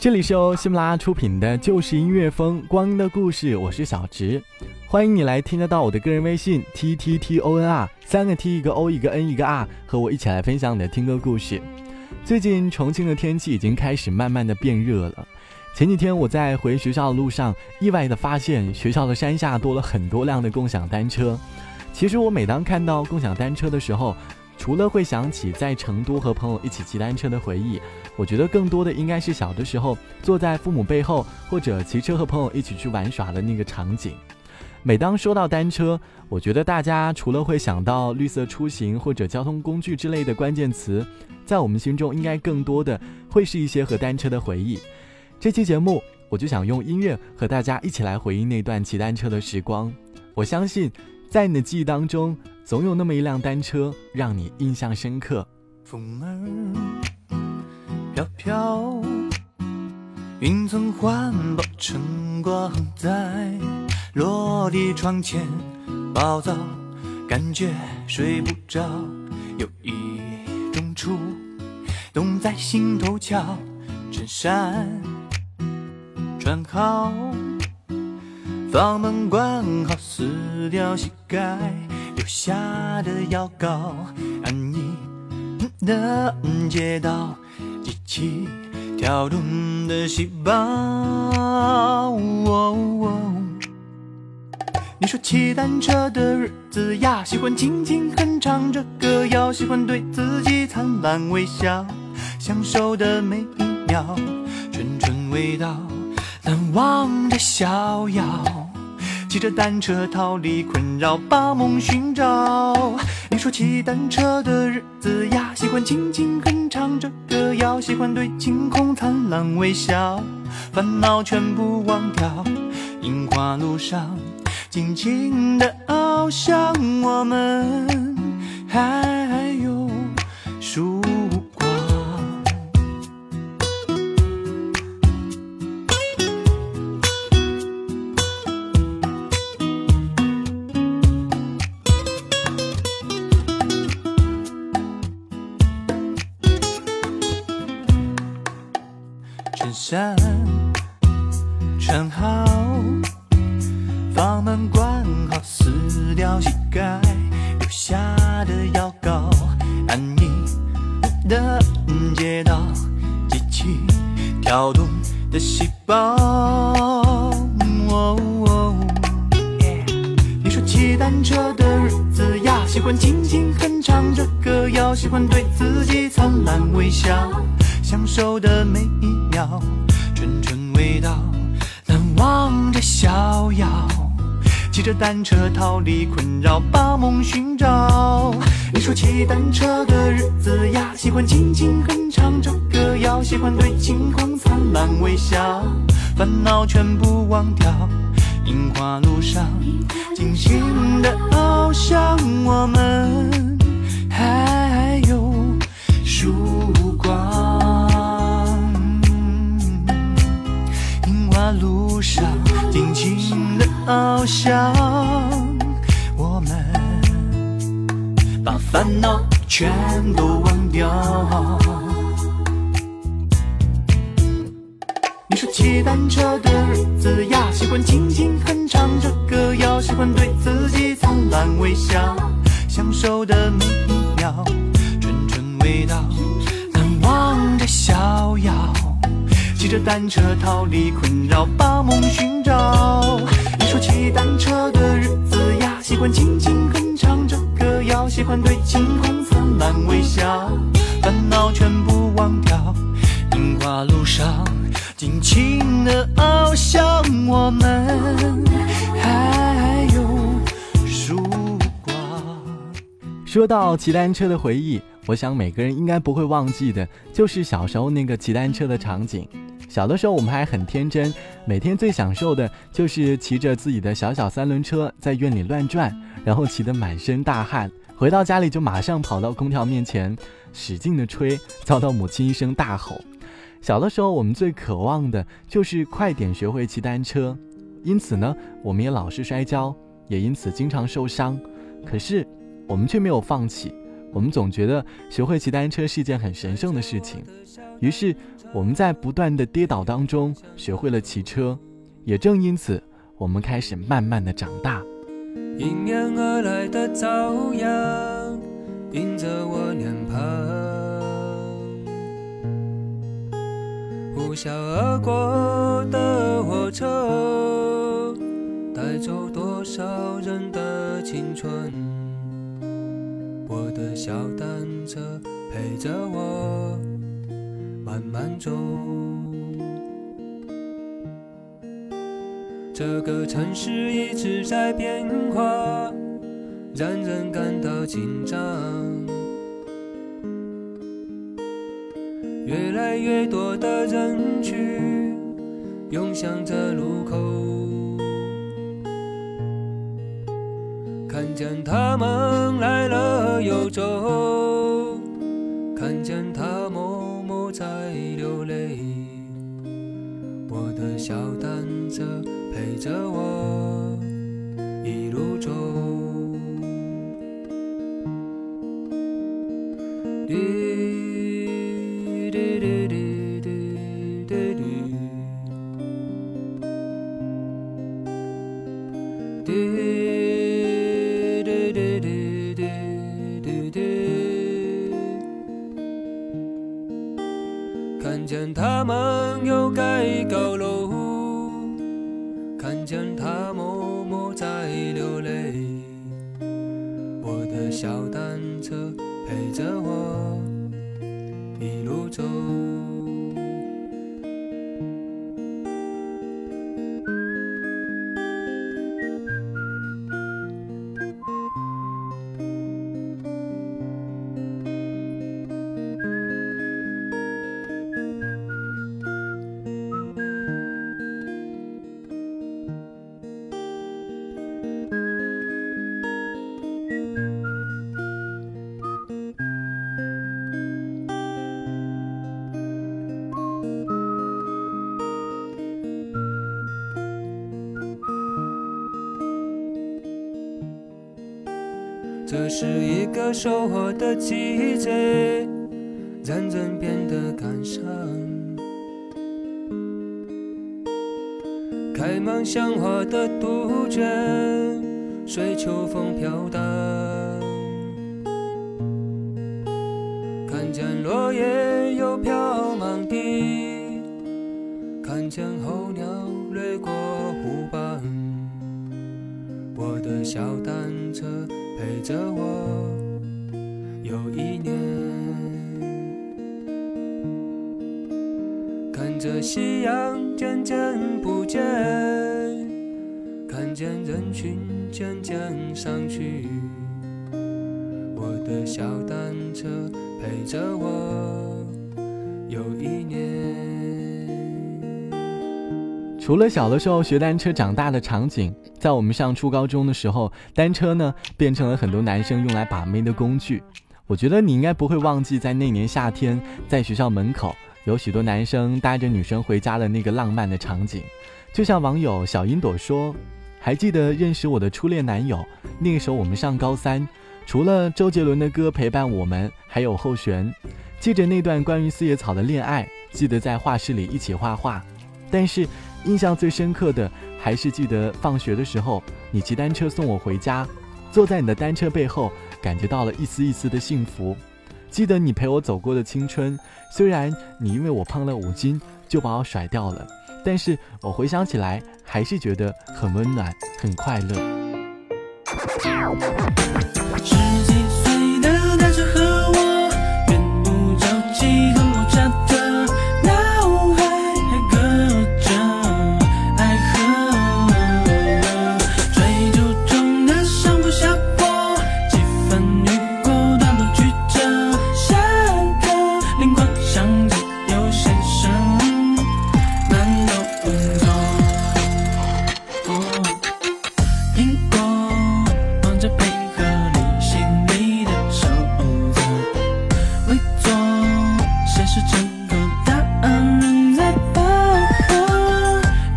这里是由喜马拉雅出品的《就是音乐风光阴的故事》，我是小直，欢迎你来听得到我的个人微信 t t t o n r 三个 t 一个 o 一个 n 一个 r，和我一起来分享你的听歌故事。最近重庆的天气已经开始慢慢的变热了，前几天我在回学校的路上，意外的发现学校的山下多了很多辆的共享单车。其实我每当看到共享单车的时候，除了会想起在成都和朋友一起骑单车的回忆，我觉得更多的应该是小的时候坐在父母背后，或者骑车和朋友一起去玩耍的那个场景。每当说到单车，我觉得大家除了会想到绿色出行或者交通工具之类的关键词，在我们心中应该更多的会是一些和单车的回忆。这期节目，我就想用音乐和大家一起来回忆那段骑单车的时光。我相信，在你的记忆当中。总有那么一辆单车让你印象深刻。风儿飘飘，云层环抱晨光在落地窗前暴躁，感觉睡不着，有一种触动在心头瞧，衬衫穿好，房门关好，撕掉膝盖。留下的药膏，安逸的街道，机器跳动的细胞。你说骑单车的日子呀，喜欢轻轻哼唱着歌谣，喜欢对自己灿烂微笑，享受的每一秒，纯纯味道，难忘的逍遥。骑着单车逃离困扰，把梦寻找。你说骑单车的日子呀，喜欢轻轻哼唱着歌谣，喜欢对晴空灿烂微笑，烦恼全部忘掉。樱花路上，尽情的翱翔，我们还穿好，房门关好，撕掉膝盖留下的药膏，安逸的街道，机器跳动的细胞。你说骑单车的日子呀，喜欢轻轻哼唱着歌谣，喜欢对自己灿烂微笑。享受的每一秒，望着逍遥。骑着单车逃离困扰，把梦寻找。你说骑单车的日子呀，喜欢轻轻哼唱着歌谣，喜欢对晴空灿烂微笑，烦恼全部忘掉。樱花路上，尽情的翱翔，我们还有树翱翔，我们把烦恼全都忘掉。你说骑单车的日子呀，喜欢轻轻哼唱着歌谣，喜欢对自己灿烂微笑，享受的每一秒，纯纯味道，难忘的逍遥。骑着单车逃离困扰，把梦寻找。说骑单车的日子呀，喜欢轻轻哼唱着歌谣，喜欢对晴空灿烂微笑，烦恼全部忘掉。樱花路上，尽情的翱翔，我们还有曙光。说到骑单车的回忆，我想每个人应该不会忘记的，就是小时候那个骑单车的场景。小的时候我们还很天真，每天最享受的就是骑着自己的小小三轮车在院里乱转，然后骑得满身大汗，回到家里就马上跑到空调面前使劲的吹，遭到母亲一声大吼。小的时候我们最渴望的就是快点学会骑单车，因此呢，我们也老是摔跤，也因此经常受伤。可是。我们却没有放弃，我们总觉得学会骑单车是一件很神圣的事情，于是我们在不断的跌倒当中学会了骑车，也正因此，我们开始慢慢的长大。迎面而来的朝阳，映着我脸庞，呼啸而过的火车，带走多少人的青春。小单车陪着我慢慢走，这个城市一直在变化，让人感到紧张。越来越多的人群涌向这路口。看见他们游走，看见他默默在流泪。我的小单车陪着我一路走。见他默默在流泪。我的小单车陪着我一路走。这是一个收获的季节，让人变得感伤。开满香花的杜鹃，随秋风飘荡。看见落叶又飘满地，看见候鸟掠过湖畔。我的小单车。陪着我。有一年，看着夕阳渐渐不见，看见人群渐渐散去，我的小单车陪着我。有一除了小的时候学单车长大的场景，在我们上初高中的时候，单车呢变成了很多男生用来把妹的工具。我觉得你应该不会忘记，在那年夏天，在学校门口有许多男生带着女生回家的那个浪漫的场景。就像网友小云朵说：“还记得认识我的初恋男友，那个时候我们上高三，除了周杰伦的歌陪伴我们，还有后弦。记着那段关于四叶草的恋爱，记得在画室里一起画画，但是。”印象最深刻的还是记得放学的时候，你骑单车送我回家，坐在你的单车背后，感觉到了一丝一丝的幸福。记得你陪我走过的青春，虽然你因为我胖了五斤就把我甩掉了，但是我回想起来还是觉得很温暖，很快乐。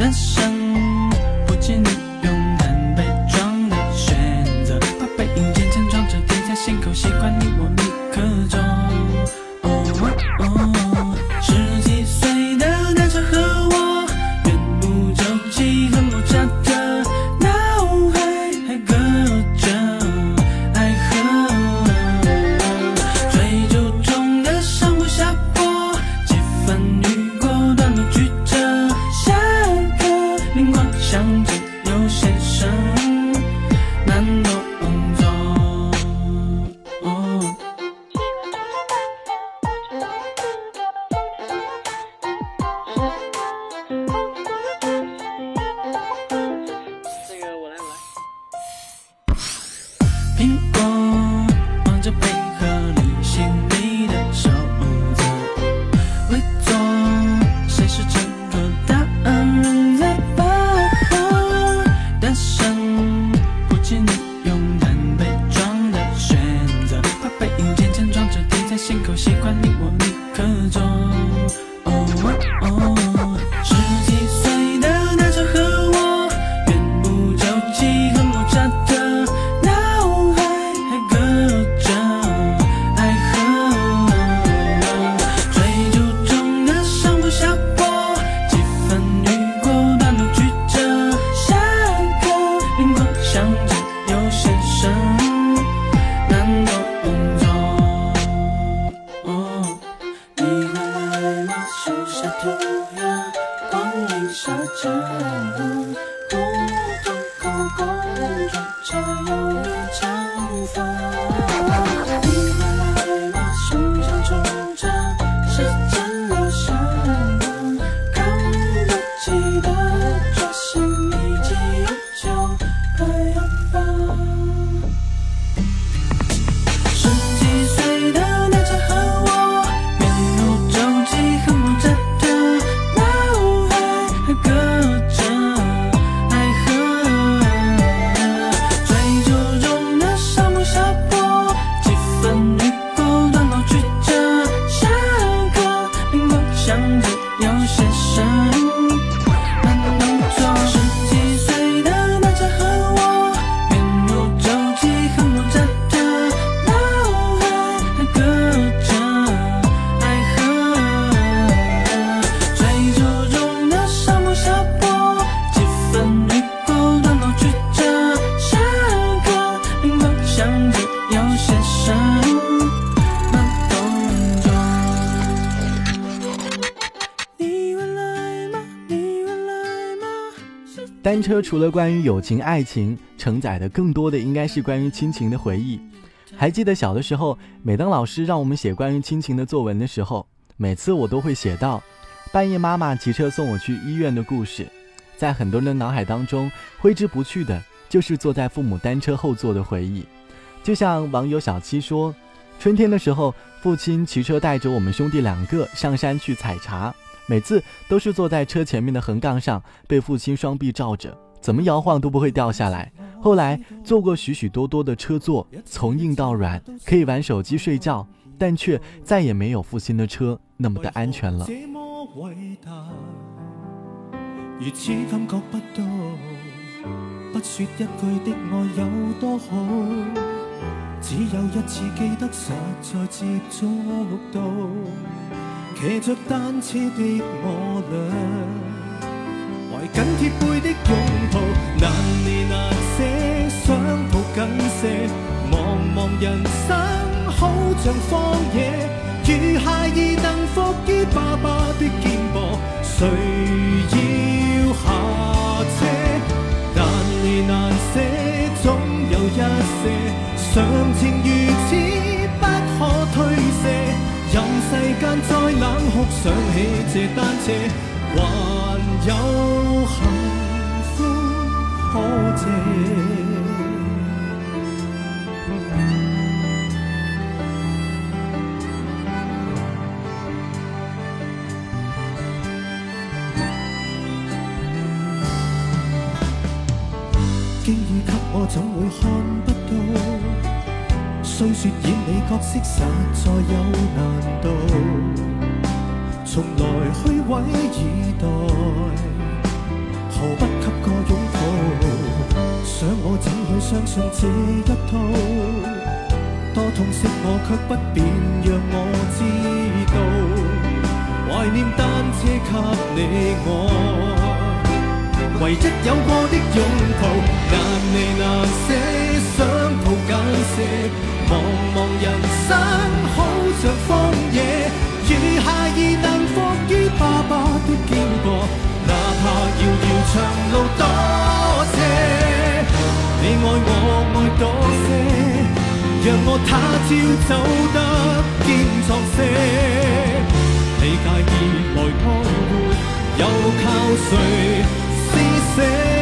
人生车除了关于友情、爱情，承载的更多的应该是关于亲情的回忆。还记得小的时候，每当老师让我们写关于亲情的作文的时候，每次我都会写到半夜妈妈骑车送我去医院的故事。在很多人的脑海当中，挥之不去的就是坐在父母单车后座的回忆。就像网友小七说，春天的时候，父亲骑车带着我们兄弟两个上山去采茶，每次都是坐在车前面的横杠上，被父亲双臂罩着，怎么摇晃都不会掉下来。后来坐过许许多多的车座，从硬到软，可以玩手机睡觉，但却再也没有父亲的车那么的安全了。如此感觉不到，不说一句的爱有多好，只有一次记得实在接触到，骑着单车的我俩，怀紧贴背的拥抱，难离难舍，想抱紧些，茫茫人生好像荒野，如孩儿能伏于爸爸的肩膊，谁要下车？难离难舍，总有一些？常情如此不可推卸，任世间再冷酷，想起这单车，还有幸福可借。角色实在有难度，从来虚伪以待，何不给个拥抱？想我怎去相信这一套？多痛惜我却不便让我知道，怀念单车给你我，唯一有过的拥抱，难离难舍，想抱紧些。茫茫人生好像荒野，如孩儿能伏于爸爸的肩膊，哪怕遥遥长路多斜，你爱我爱多些，让我他朝走得坚壮些。你介意来拖活，又靠谁施舍？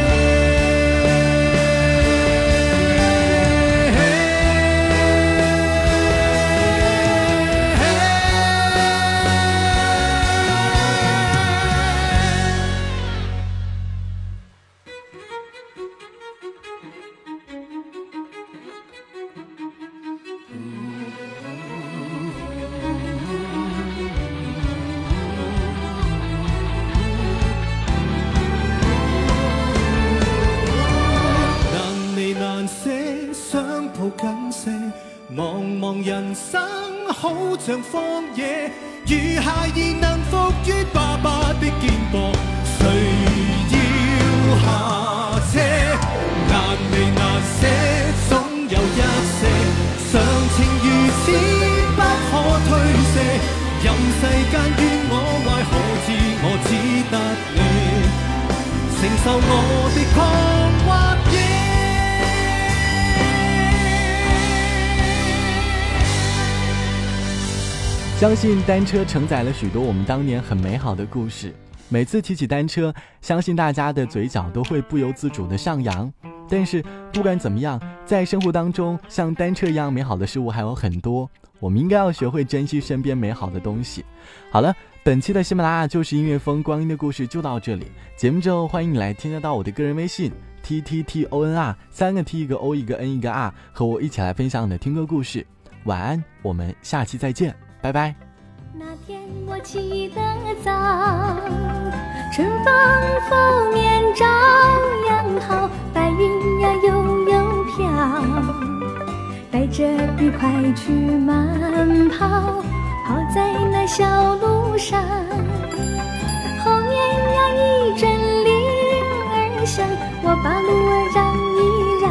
受我的狂或野。相信单车承载了许多我们当年很美好的故事。每次提起单车，相信大家的嘴角都会不由自主的上扬。但是不管怎么样，在生活当中，像单车一样美好的事物还有很多，我们应该要学会珍惜身边美好的东西。好了，本期的喜马拉雅就是音乐风光阴的故事就到这里。节目之后，欢迎你来添加到我的个人微信 t t t o n r 三个 t 一个 o 一个 n 一个 r，和我一起来分享你的听歌故事。晚安，我们下期再见。拜拜。那天我起得早，春风拂面照样好，白云呀悠悠飘，带着愉快去慢跑，跑在那小路上，后面呀一阵铃儿响，我把路儿让一让。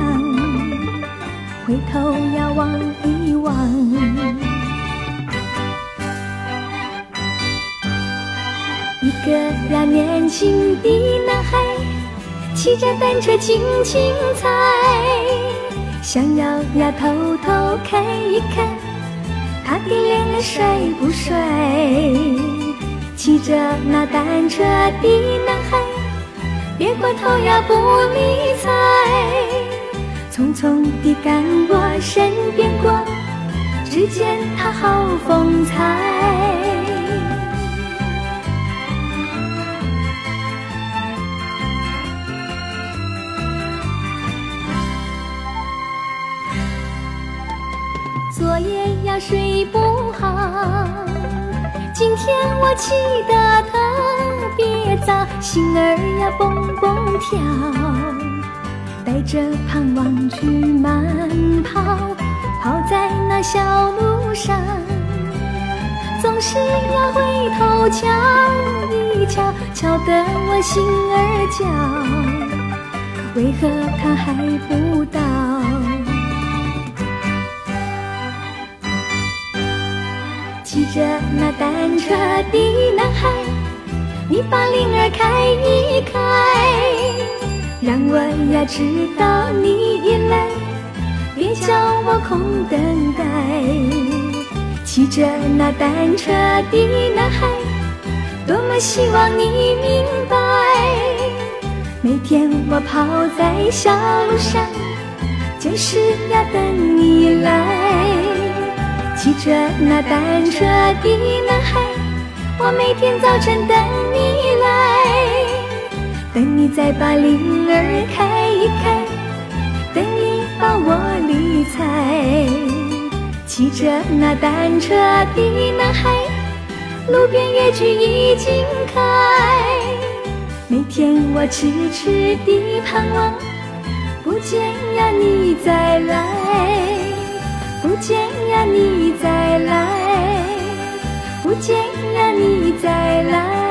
回头呀望一望。一个呀年轻的男孩，骑着单车轻轻踩，想要呀偷偷看一看，他的脸帅不帅？骑着那单车的男孩，别过头呀不理睬，匆匆地赶我身边过，只见他好风采。今天我起得特别早，心儿呀蹦蹦跳，带着盼望去慢跑，跑在那小路上，总是要回头瞧一瞧，瞧得我心儿焦，为何他还不到？着那单车的男孩，你把铃儿开一开，让我呀知道你已来，别叫我空等待。骑着那单车的男孩，多么希望你明白，每天我跑在小路上，就是要等你来。骑着那单车的男孩，我每天早晨等你来，等你再把铃儿开一开，等你把我理睬。骑着那单车的男孩，路边野菊已经开，每天我痴痴地盼望，不见呀你再来。不见呀，你再来！不见呀，你再来！